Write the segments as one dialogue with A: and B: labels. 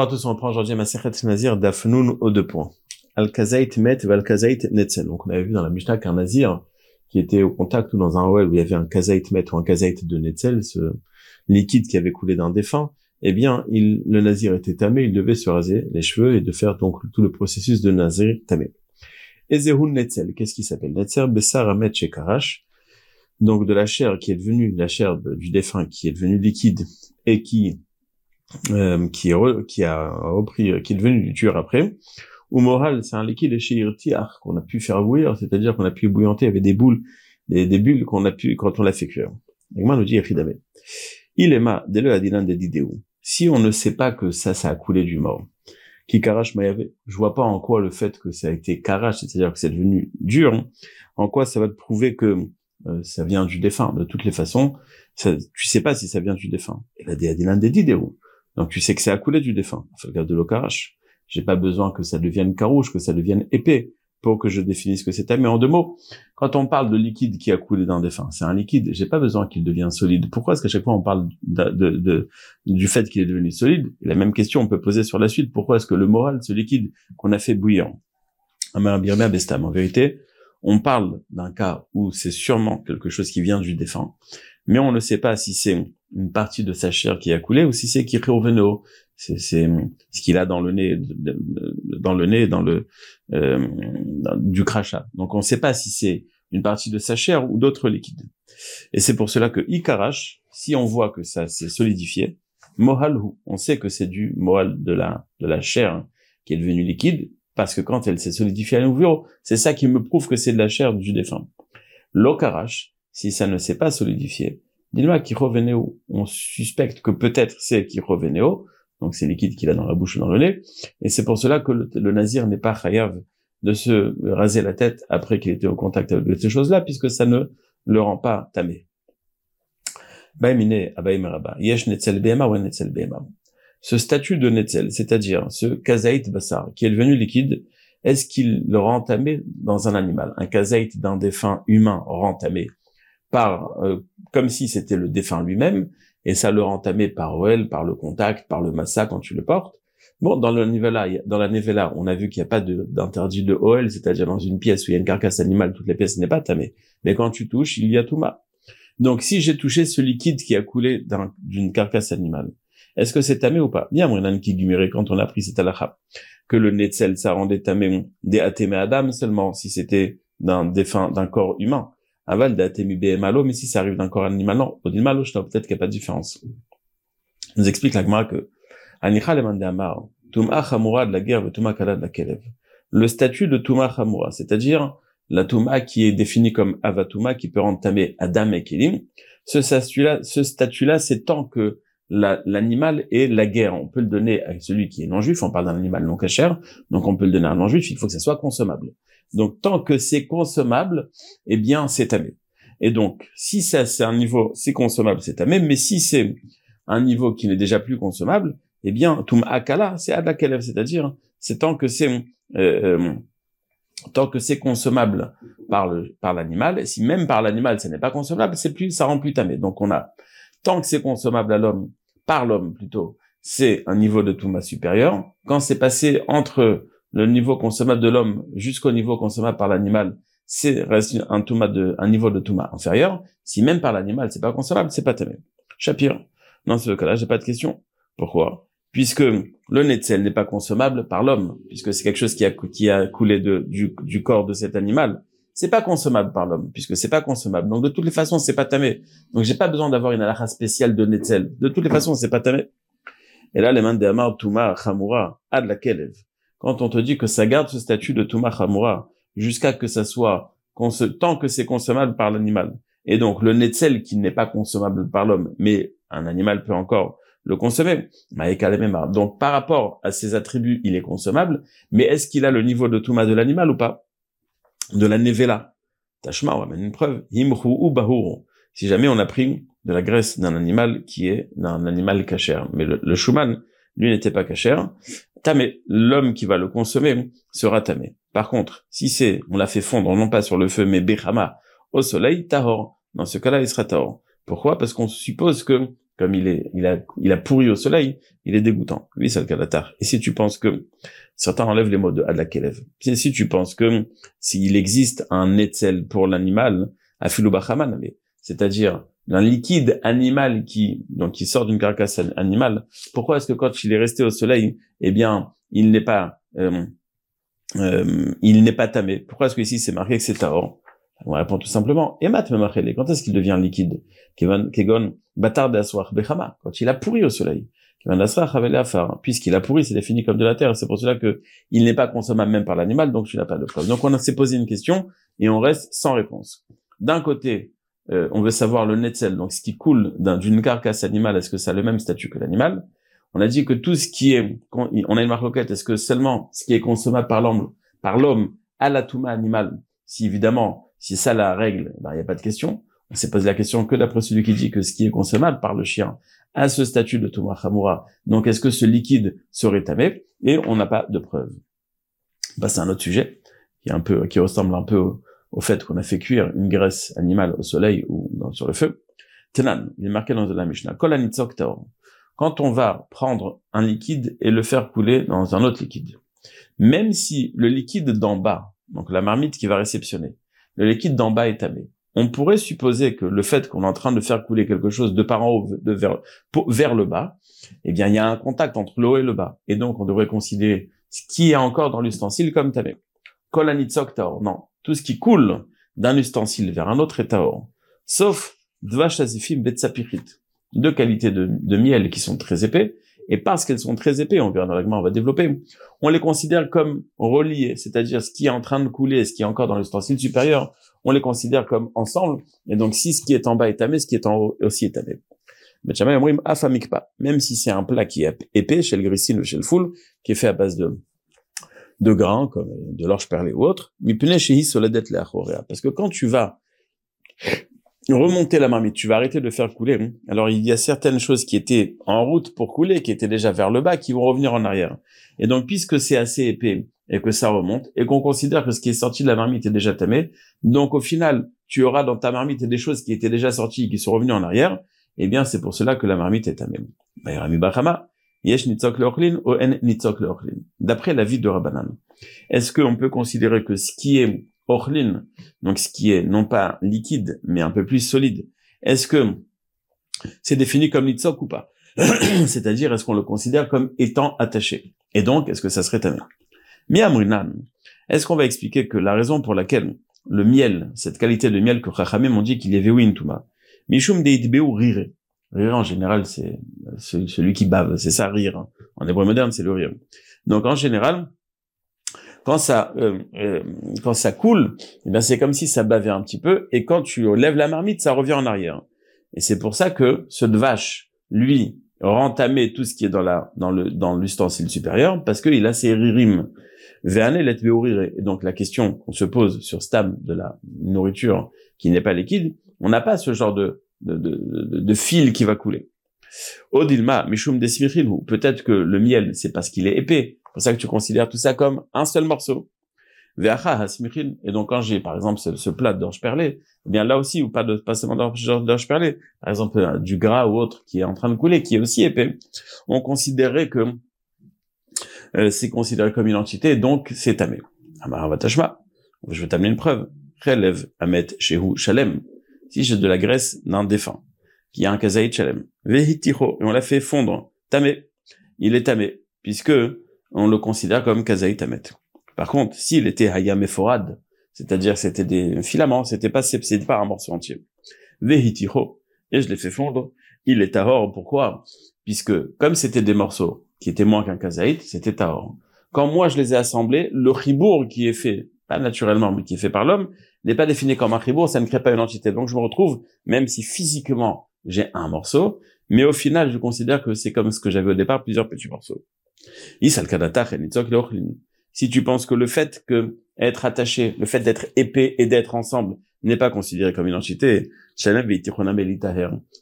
A: Bonjour à tous, on reprend aujourd'hui Masechet Nazir d'Afnoun aux deux points. Al-Kazait Met et Al-Kazait Netzel. Donc on avait vu dans la Mishnah qu'un Nazir qui était au contact ou dans un OL où il y avait un Kazait Met ou un Kazait de Netzel, ce liquide qui avait coulé d'un défunt, eh bien, il, le Nazir était tamé, il devait se raser les cheveux et de faire donc tout le processus de Nazir tamé. Ezehun Netzel, qu'est-ce qui s'appelle? Netzel Bessar Amet Shekarash, donc de la chair qui est devenue, la chair du défunt qui est devenue liquide et qui euh, qui, est qui a repris, qui est devenu du dur après. Ou moral, c'est un liquide chez qu'on a pu faire bouillir, c'est-à-dire qu'on a pu bouillanter avec des boules, des, bulles qu'on a pu quand on l'a fait cuire. Et moi, nous dit Il est ma, dès le adinan de Si on ne sait pas que ça, ça a coulé du mort, qui karash avait, je vois pas en quoi le fait que ça a été karash, c'est-à-dire que c'est devenu dur, en quoi ça va te prouver que euh, ça vient du défunt. De toutes les façons, ça, tu sais pas si ça vient du défunt. Et la adinan de donc tu sais que c'est à couler du défunt. Regarde de l'eau karash. J'ai pas besoin que ça devienne carouge, que ça devienne épais pour que je définisse que c'est Mais en deux mots, quand on parle de liquide qui a coulé d'un défunt, c'est un liquide. J'ai pas besoin qu'il devienne solide. Pourquoi? Est-ce qu'à chaque fois on parle de, du fait qu'il est devenu solide La même question on peut poser sur la suite. Pourquoi est-ce que le moral, ce liquide qu'on a fait bouillir, en vérité, on parle d'un cas où c'est sûrement quelque chose qui vient du défunt, mais on ne sait pas si c'est une partie de sa chair qui a coulé ou si c'est qui veno, c'est ce qu'il a dans le nez, dans le nez, dans le euh, du crachat. Donc on ne sait pas si c'est une partie de sa chair ou d'autres liquides. Et c'est pour cela que ikarash, si on voit que ça s'est solidifié, mohalhu, on sait que c'est du mohal de la de la chair qui est devenue liquide, parce que quand elle s'est solidifiée à nouveau, c'est ça qui me prouve que c'est de la chair du défunt. L'okarash, si ça ne s'est pas solidifié, qui revenait on suspecte que peut-être c'est revenait donc c'est liquide qu'il a dans la bouche ou dans le nez, et c'est pour cela que le, nazir n'est pas chayav de se raser la tête après qu'il était au contact avec ces choses-là, puisque ça ne le rend pas tamé. Ce statut de netzel, c'est-à-dire ce kazaït basar, qui est devenu liquide, est-ce qu'il le rend tamé dans un animal? Un kazaït d'un défunt humain rend tamé par euh, comme si c'était le défunt lui-même, et ça le entamé par OL, par le contact, par le massa quand tu le portes. Bon, dans le nivela, dans la nivela, on a vu qu'il n'y a pas d'interdit de, OL, c'est-à-dire dans une pièce où il y a une carcasse animale, toutes les pièces n'est pas tamé. Mais quand tu touches, il y a touma. Donc, si j'ai touché ce liquide qui a coulé d'une carcasse animale, est-ce que c'est tamé ou pas? Bien, mon qui quand on a pris cette alakha, que le netzel, ça rendait tamé des atémé adam seulement si c'était d'un défunt, d'un corps humain aval malo, mais si ça arrive d'un corps animal, non, au malo, je peut-être qu'il n'y a pas de différence. nous explique la Gemara que, de la guerre, de la kelev. Le statut de Tuma Chamura, c'est-à-dire la Tuma qui est définie comme Avatuma, qui peut entamer Adam et Kelim, ce statut-là, ce statut-là, c'est tant que l'animal est la guerre. On peut le donner à celui qui est non-juif, on parle d'un animal non cachère, donc on peut le donner à un non-juif, il faut que ça soit consommable. Donc tant que c'est consommable, eh bien c'est tamé. Et donc si ça c'est un niveau, c'est consommable, c'est tamé, mais si c'est un niveau qui n'est déjà plus consommable, eh bien tum akala, c'est adakelev, c'est-à-dire c'est tant que c'est euh, euh, tant que c'est consommable par le par l'animal, et si même par l'animal ce n'est pas consommable, c'est plus ça rend plus tamé. Donc on a tant que c'est consommable à l'homme par l'homme plutôt, c'est un niveau de touma supérieur. Quand c'est passé entre le niveau consommable de l'homme jusqu'au niveau consommable par l'animal, c'est un touma de, un niveau de touma inférieur. Si même par l'animal c'est pas consommable, c'est pas tamé. Shapir. Dans ce cas-là, j'ai pas de question. Pourquoi? Puisque le netzel n'est pas consommable par l'homme, puisque c'est quelque chose qui a, qui a coulé de, du, du corps de cet animal. C'est pas consommable par l'homme, puisque c'est pas consommable. Donc, de toutes les façons, c'est pas tamé. Donc, j'ai pas besoin d'avoir une alakha spéciale de netzel. De toutes les façons, c'est pas tamé. Et là, les mains de Amar, Touma, Ad la Kelev quand on te dit que ça garde ce statut de Tuma Hamura jusqu'à que ça soit, tant que c'est consommable par l'animal. Et donc, le netzel qui n'est pas consommable par l'homme, mais un animal peut encore le consommer. Donc, par rapport à ses attributs, il est consommable, mais est-ce qu'il a le niveau de Tuma de l'animal ou pas? De la nevela. Tashma, on amène une preuve. Himru ou bahuru. Si jamais on a pris de la graisse d'un animal qui est d'un animal cachère. Mais le, le shuman, lui n'était pas cachère tamé. L'homme qui va le consommer sera tamé. Par contre, si c'est, on l'a fait fondre non pas sur le feu, mais bechama, au soleil, tahor. Dans ce cas-là, il sera tahor. Pourquoi? Parce qu'on suppose que comme il est, il a, il a pourri au soleil, il est dégoûtant. Oui, c'est le kalatar. Et si tu penses que, certains enlèvent les mots de adlakelev. Si, si tu penses que s'il existe un netzel pour l'animal, afilubachaman, c'est-à-dire un liquide animal qui, donc, qui sort d'une carcasse animale, pourquoi est-ce que quand il est resté au soleil, eh bien, il n'est pas, euh, euh, il n'est pas tamé? Pourquoi est-ce que ici c'est marqué que c'est taor? On répond tout simplement, Emat quand est-ce qu'il devient liquide? Kegon, Bechama, quand il a pourri au soleil. Puisqu'il a pourri, c'est défini comme de la terre. C'est pour cela que il n'est pas consommable même par l'animal, donc tu n'as pas de preuve. Donc on s'est posé une question et on reste sans réponse. D'un côté, euh, on veut savoir le netzel, donc ce qui coule d'une carcasse animale, est-ce que ça a le même statut que l'animal? On a dit que tout ce qui est, on a une marque est-ce que seulement ce qui est consommable par l'homme, par l'homme, à la touma animale, si évidemment si ça la règle, ben, il n'y a pas de question. On s'est posé la question que d'après celui qui dit que ce qui est consommable par le chien a ce statut de Touma Hamura. Donc, est-ce que ce liquide serait tamé? Et on n'a pas de preuve. Bah, c'est un autre sujet qui est un peu, qui ressemble un peu fait qu'on a fait cuire une graisse animale au soleil ou sur le feu. Tenan, il est marqué dans la Mishnah. Quand on va prendre un liquide et le faire couler dans un autre liquide, même si le liquide d'en bas, donc la marmite qui va réceptionner, le liquide d'en bas est tamé. On pourrait supposer que le fait qu'on est en train de faire couler quelque chose de par en haut vers, le bas, eh bien, il y a un contact entre le haut et le bas. Et donc, on devrait considérer ce qui est encore dans l'ustensile comme tamé. Kolanitzok. Non. Tout ce qui coule d'un ustensile vers un autre est taor. Sauf dvashazifim betsapirit. Deux qualités de, de miel qui sont très épais et parce qu'elles sont très épais, on verra dans on va développer, on les considère comme reliés, c'est-à-dire ce qui est en train de couler, ce qui est encore dans l'ustensile supérieur, on les considère comme ensemble, et donc si ce qui est en bas est tamé, ce qui est en haut aussi est tamé. Même si c'est un plat qui est épais, chez le grissine ou chez le foule, qui est fait à base de, de grains, comme de l'orge perlée ou autre, parce que quand tu vas remonter la marmite, tu vas arrêter de faire couler. Hein. Alors il y a certaines choses qui étaient en route pour couler, qui étaient déjà vers le bas, qui vont revenir en arrière. Et donc puisque c'est assez épais et que ça remonte, et qu'on considère que ce qui est sorti de la marmite est déjà tamé, donc au final, tu auras dans ta marmite des choses qui étaient déjà sorties et qui sont revenues en arrière, eh bien c'est pour cela que la marmite est tamée. D'après l'avis de Rabbanan, est-ce qu'on peut considérer que ce qui est orlin, donc ce qui est non pas liquide, mais un peu plus solide, est-ce que c'est défini comme litzok ou pas? C'est-à-dire, est-ce qu'on le considère comme étant attaché? Et donc, est-ce que ça serait tamé Miamrinan, est-ce qu'on va expliquer que la raison pour laquelle le miel, cette qualité de miel que Chachamim m'ont dit qu'il est vewin tuma, mishum deitbeu rire. Rire en général, c'est celui qui bave, c'est ça rire. En hébreu moderne, c'est le rire. Donc en général, quand ça euh, euh, quand ça coule, eh bien c'est comme si ça bavait un petit peu, et quand tu lèves la marmite, ça revient en arrière. Et c'est pour ça que ce vache, lui, rentamé tout ce qui est dans la dans le dans l'ustensile supérieur, parce qu'il a ses ririm. Et donc la question qu'on se pose sur stam de la nourriture qui n'est pas liquide, on n'a pas ce genre de de, de, de, fil qui va couler. Odilma, mishum ou peut-être que le miel, c'est parce qu'il est épais, c'est pour ça que tu considères tout ça comme un seul morceau. Et donc quand j'ai par exemple ce, plat d'orge perlée, eh bien là aussi, ou pas de pas seulement d'orge perlée, par exemple euh, du gras ou autre qui est en train de couler, qui est aussi épais, on considérait que euh, c'est considéré comme une entité, donc c'est tamé. Je vais t'amener une preuve. Relève Amet Shehu Shalem. Si j'ai de la graisse d'un défunt, qui a un kazaït Shalem. Vehitiho. Et on l'a fait fondre. Tamé. Il est tamé. Puisque on le considère comme Kazaï Tamet. Par contre, s'il était Hayam Eforad, c'est-à-dire c'était des filaments, c'était pas, c'est pas un morceau entier. Vehitiho, et je l'ai fait fondre, il est tahor, pourquoi? Puisque, comme c'était des morceaux qui étaient moins qu'un kazaït, c'était tahor. Quand moi je les ai assemblés, le chibour qui est fait, pas naturellement, mais qui est fait par l'homme, n'est pas défini comme un chibour, ça ne crée pas une entité. Donc je me retrouve, même si physiquement j'ai un morceau, mais au final je considère que c'est comme ce que j'avais au départ, plusieurs petits morceaux. Si tu penses que le fait que être attaché, le fait d'être épais et d'être ensemble n'est pas considéré comme une entité,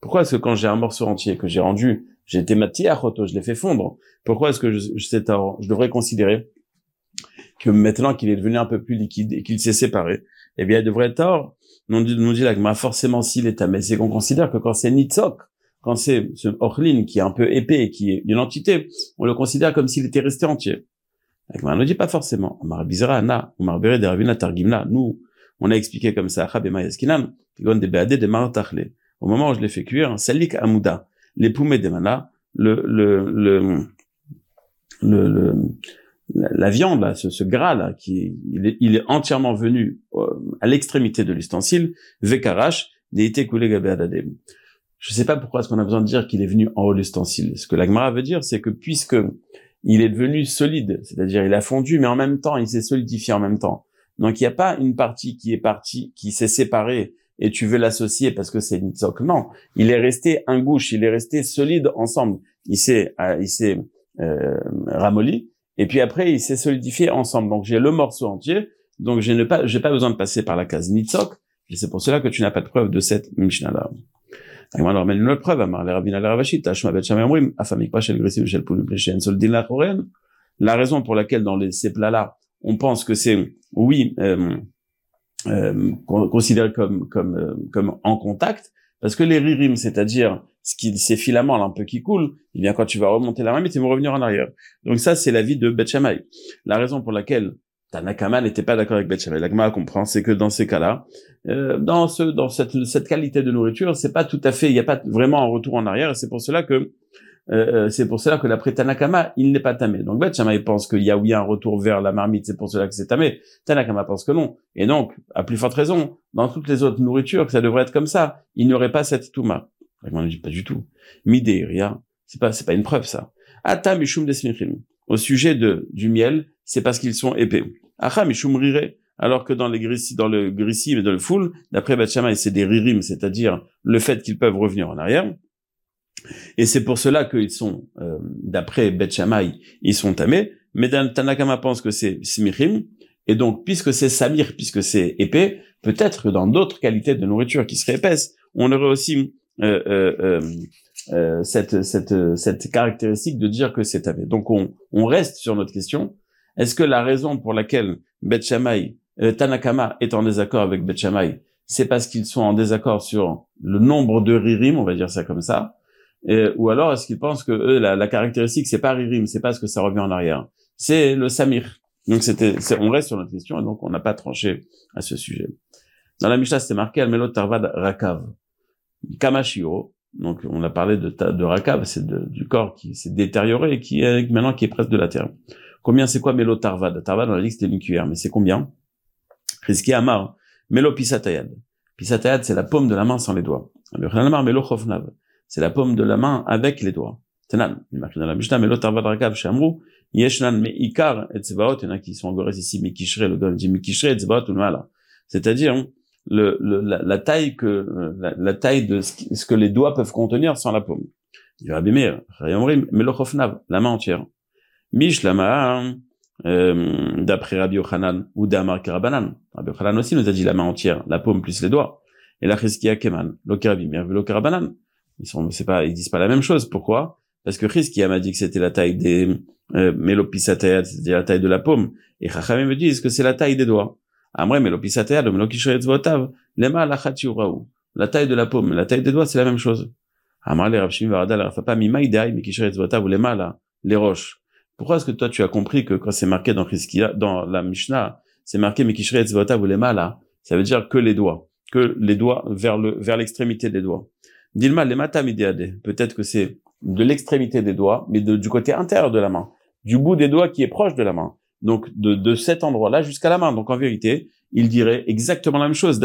A: pourquoi est-ce que quand j'ai un morceau entier que j'ai rendu, j'ai été roto, je l'ai fait fondre, pourquoi est-ce que je devrais considérer que maintenant qu'il est devenu un peu plus liquide et qu'il s'est séparé, eh bien, il devrait tort. Non, nous dit la forcément s'il est mais c'est qu'on considère que quand c'est nitzok, quand c'est ce orlin qui est un peu épais, qui est une entité, on le considère comme s'il était resté entier. On ne dit pas forcément. Nous, on a expliqué comme ça. Au moment où je l'ai fait cuire, salik amuda, les poumets de mana, le, le, le, le, la, viande, là, ce, ce, gras là, qui il est, il est entièrement venu euh, à l'extrémité de l'ustensile, vekarash, deite coulé Je sais pas pourquoi est-ce qu'on a besoin de dire qu'il est venu en haut de l'ustensile. Ce que l'agmara veut dire, c'est que puisque il est devenu solide, c'est-à-dire il a fondu, mais en même temps, il s'est solidifié en même temps. Donc il n'y a pas une partie qui est partie, qui s'est séparée et tu veux l'associer parce que c'est une socle. Non, il est resté un gouche, il est resté solide ensemble. Il s'est, euh, il s'est euh, ramolli et puis après il s'est solidifié ensemble. Donc j'ai le morceau entier. Donc je n'ai pas, j'ai pas besoin de passer par la case nitzok. Et c'est pour cela que tu n'as pas de preuve de cette Mishnah là. Alors, mais une autre preuve, la raison pour laquelle dans les, ces plats-là, on pense que c'est, oui, euh, euh, considéré comme comme euh, comme en contact parce que les ririm c'est-à-dire ce qui ces filaments là un peu qui coulent eh bien quand tu vas remonter la main ils vont revenir en arrière. Donc ça c'est l'avis de Bet la raison pour laquelle Tanakama n'était pas d'accord avec Bet Shammai l'agma comprend c'est que dans ces cas-là euh, dans ce dans cette cette qualité de nourriture c'est pas tout à fait il n'y a pas vraiment un retour en arrière et c'est pour cela que euh, euh, c'est pour cela que l'après Tanakama, il n'est pas tamé. Donc Bet il pense qu'il y a oui un retour vers la marmite, c'est pour cela que c'est tamé. Tanakama pense que non. Et donc, à plus forte raison, dans toutes les autres nourritures, que ça devrait être comme ça. Il n'y aurait pas cette touma. ne dit pas du tout. Midéria, c'est pas c'est pas une preuve ça. Ata mishum Au sujet de du miel, c'est parce qu'ils sont épais. Acha mishum rire. Alors que dans les grissi, dans le grissi et dans le foule, d'après Bet c'est des ririm, c'est-à-dire le fait qu'ils peuvent revenir en arrière. Et c'est pour cela qu'ils sont, euh, d'après Bet ils sont tamés. Mais Tanakama pense que c'est smirim. Et donc, puisque c'est samir, puisque c'est épais, peut-être que dans d'autres qualités de nourriture qui seraient épaisses, on aurait aussi euh, euh, euh cette, cette, cette caractéristique de dire que c'est tamé. Donc, on, on reste sur notre question. Est-ce que la raison pour laquelle Bet Tanakama est en désaccord avec Bet c'est parce qu'ils sont en désaccord sur le nombre de ririm, on va dire ça comme ça, ou alors est-ce qu'ils pensent que eux, la, la caractéristique c'est pas ririm, c'est pas ce que ça revient en arrière, c'est le samir. Donc c'était, on reste sur notre question et donc on n'a pas tranché à ce sujet. Dans la Mishnah c'était marqué Almelot Tarvad Rakav, Kamashiro. Donc on a parlé de, de Rakav, c'est du corps qui s'est détérioré et qui est maintenant qui est presque de la terre. Combien c'est quoi Melo Tarvad? Tarvad on a dit que c'était une cuillère, mais c'est combien? Rizki Amar, Melo Pisatayad. Pisatayad c'est la paume de la main sans les doigts. Melo Chofnav c'est la paume de la main avec les doigts. Tenan, il marque dans la Mishnah, mais l'autre Rakav Shamru, Yeshnan me Ikar et Tsebaot, il y en a qui sont encore ici, Mikishre, le gars dit Mikishre et Tsebaot ou. C'est-à-dire, le, le, la, la, taille que, la, la, taille de ce, que les doigts peuvent contenir sans la paume. Il va abîmer, Rayomrim, Melochofnav, la main entière. Mish Lama, euh, d'après Rabbi Yochanan ou d'Amar Karabanan. Rabbi Yochanan aussi nous a dit la main entière, la paume plus les doigts. Et la Cheskia Keman, l'Okarabim, l'Okarabanan. Ils sont, c'est pas, ils disent pas la même chose. Pourquoi? Parce que Chris qui m'a dit que c'était la taille des euh, c'est-à-dire la taille de la paume, et Chachamim me disent que c'est la taille des doigts? Amre mélopisatayat, mélokishretz lema. La taille de la paume, la taille des doigts, c'est la même chose. Amre les Rabshim varada la rafapa mimaïdaï mekishretz votav lema la les roches. Pourquoi est-ce que toi tu as compris que quand c'est marqué dans Chizkia, dans la Mishnah, c'est marqué mekishretz votav lema la, ça veut dire que les doigts, que les doigts vers le vers l'extrémité des doigts. Dilma le Peut-être que c'est de l'extrémité des doigts, mais du côté intérieur de la main, du bout des doigts qui est proche de la main. Donc de, de cet endroit-là jusqu'à la main. Donc en vérité, il dirait exactement la même chose,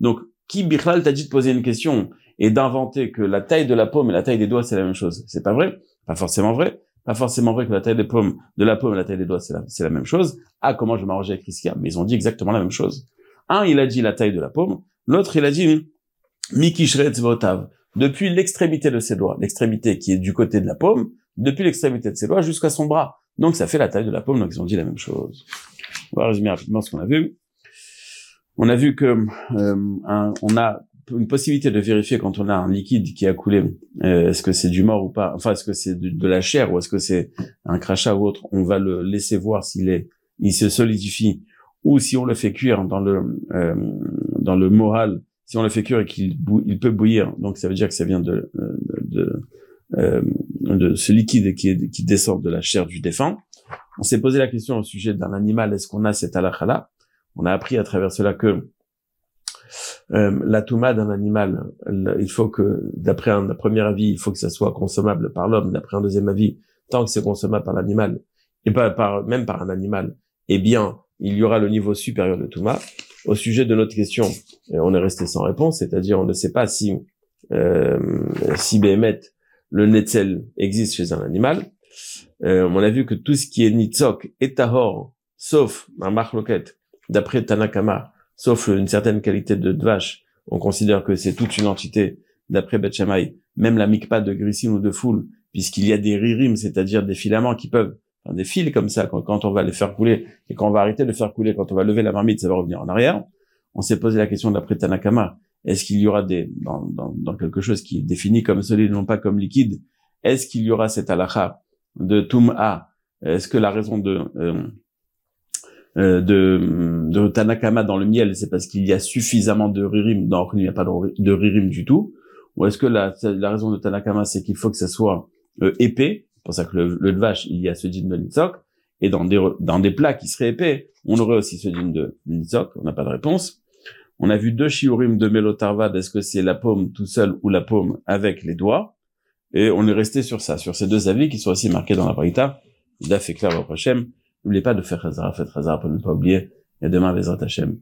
A: Donc qui Bichlal t'a dit de poser une question et d'inventer que la taille de la paume et la taille des doigts c'est la même chose? C'est pas vrai, pas forcément vrai. Pas forcément vrai que la taille des paumes, de la paume et la taille des doigts c'est la, la même chose. Ah comment je m'arranger avec Riskia Mais ils ont dit exactement la même chose. Un il a dit la taille de la paume, l'autre il a dit votav, depuis l'extrémité de ses doigts, l'extrémité qui est du côté de la paume, depuis l'extrémité de ses doigts jusqu'à son bras. Donc ça fait la taille de la paume, donc ils ont dit la même chose. On va résumer rapidement ce qu'on a vu. On a vu que euh, on a une possibilité de vérifier quand on a un liquide qui a coulé, euh, est-ce que c'est du mort ou pas, enfin est-ce que c'est de, la chair ou est-ce que c'est un crachat ou autre, on va le laisser voir s'il est, il se solidifie ou si on le fait cuire dans le euh, dans le moral si on le fait cuire et qu'il il peut bouillir, donc ça veut dire que ça vient de, de, euh, de ce liquide qui, qui descend de la chair du défunt. On s'est posé la question au sujet d'un animal, est-ce qu'on a cet halakha On a appris à travers cela que euh, la touma d'un animal, il faut que, d'après un, premier avis, il faut que ça soit consommable par l'homme. D'après un deuxième avis, tant que c'est consommable par l'animal, et pas par, même par un animal, eh bien, il y aura le niveau supérieur de touma. Au sujet de notre question, on est resté sans réponse, c'est-à-dire on ne sait pas si euh, si le netzel existe chez un animal. Euh, on a vu que tout ce qui est nitzok et tahor, sauf un marloquette, d'après Tanakama, sauf une certaine qualité de vache, on considère que c'est toute une entité d'après Beth même la mikpa de grisine ou de foule, puisqu'il y a des ririm, c'est-à-dire des filaments qui peuvent, des fils comme ça, quand, on va les faire couler, et quand on va arrêter de faire couler, quand on va lever la marmite, ça va revenir en arrière. On s'est posé la question d'après Tanakama, est-ce qu'il y aura des, dans, dans, quelque chose qui est défini comme solide, non pas comme liquide, est-ce qu'il y aura cette halakha de Tum'a? Est-ce que la raison de, euh, euh, de, de Tanakama dans le miel, c'est parce qu'il y a suffisamment de ririm, donc il n'y a pas de, ririm du tout, ou est-ce que la, la raison de Tanakama, c'est qu'il faut que ça soit euh, épais, pour ça que le, le vache, il y a ce dîme de Nitzok, et dans des, dans des plats qui seraient épais, on aurait aussi ce dîme de Nitzok, on n'a pas de réponse. On a vu deux shiurim de Melotarvad, est-ce que c'est la paume tout seul ou la paume avec les doigts? Et on est resté sur ça, sur ces deux avis qui sont aussi marqués dans la Braïta. Il a fait clair au prochain. N'oubliez pas de faire Khazara, faites Khazara pour ne pas oublier. Et demain, les Hashem.